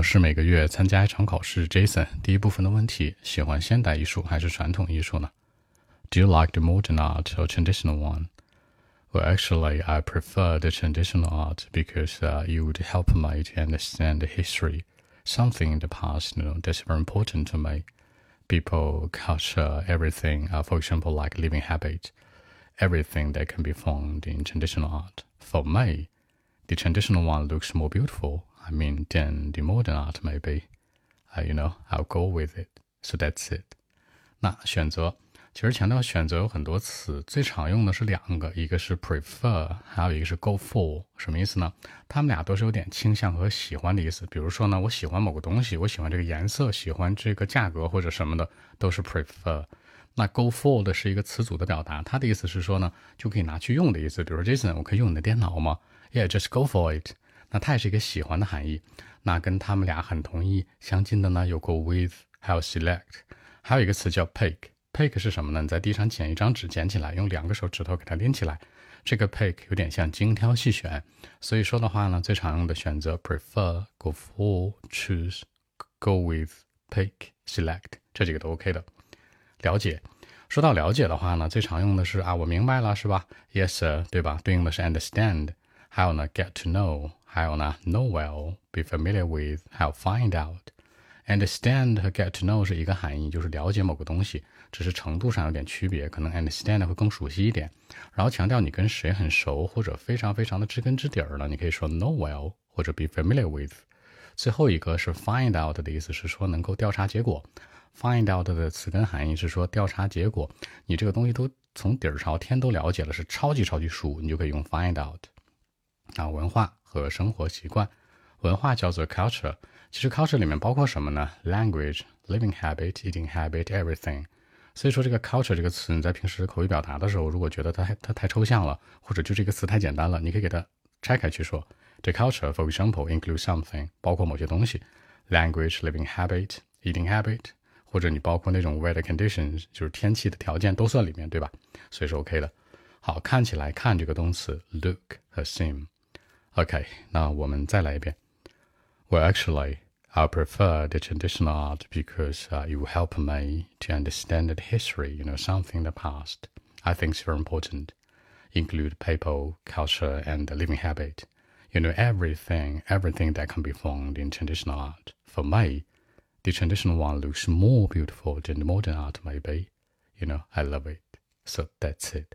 我是每个月参加一场考试。Jason，第一部分的问题：喜欢现代艺术还是传统艺术呢？Do you like the modern art or traditional one? Well, actually, I prefer the traditional art because uh, it would help me to understand the history, something in the past, you know, that's very important to me. People, culture, everything. Uh, for example, like living habit, everything that can be found in traditional art. For me, the traditional one looks more beautiful I mean, then the modern art maybe, you know, I'll go with it. So that's it. 那选择，其实强调选择有很多词，最常用的是两个，一个是 prefer，还有一个是 go for。什么意思呢？他们俩都是有点倾向和喜欢的意思。比如说呢，我喜欢某个东西，我喜欢这个颜色，喜欢这个价格或者什么的，都是 prefer。那 go for 的是一个词组的表达，它的意思是说呢，就可以拿去用的意思。比如说 Jason，我可以用你的电脑吗？Yeah，just go for it。那它也是一个喜欢的含义。那跟他们俩很同意相近的呢，有过 with，还有 select，还有一个词叫 pick。pick 是什么呢？你在地上捡一张纸，捡起来，用两个手指头给它拎起来。这个 pick 有点像精挑细选。所以说的话呢，最常用的选择 prefer、go for、choose、go with、pick、select 这几个都 OK 的。了解。说到了解的话呢，最常用的是啊，我明白了，是吧？Yes，sir, 对吧？对应的是 understand。还有呢，get to know。还有呢，know well, be familiar with，还有 find out。understand 和 get to know 是一个含义，就是了解某个东西，只是程度上有点区别。可能 understand 会更熟悉一点。然后强调你跟谁很熟，或者非常非常的知根知底儿了，你可以说 know well 或者 be familiar with。最后一个是 find out 的意思是说能够调查结果。find out 的词根含义是说调查结果，你这个东西都从底儿朝天都了解了，是超级超级熟，你就可以用 find out。啊，文化。和生活习惯，文化叫做 culture。其实 culture 里面包括什么呢？language、living habit、eating habit、everything。所以说这个 culture 这个词，你在平时口语表达的时候，如果觉得它它太抽象了，或者就这个词太简单了，你可以给它拆开去说。这 culture for example include something，包括某些东西，language、living habit、eating habit，或者你包括那种 weather conditions，就是天气的条件都算里面，对吧？所以是 OK 的。好，看起来看这个动词 look 和 seem。OK，那我们再来一遍。Well, actually, I prefer the traditional art because uh, it will help me to understand the history, you know, something in the past. I think it's very important. Include people, culture, and the living habit. You know, everything, everything that can be found in traditional art. For me, the traditional one looks more beautiful than the modern art maybe. You know, I love it. So that's it.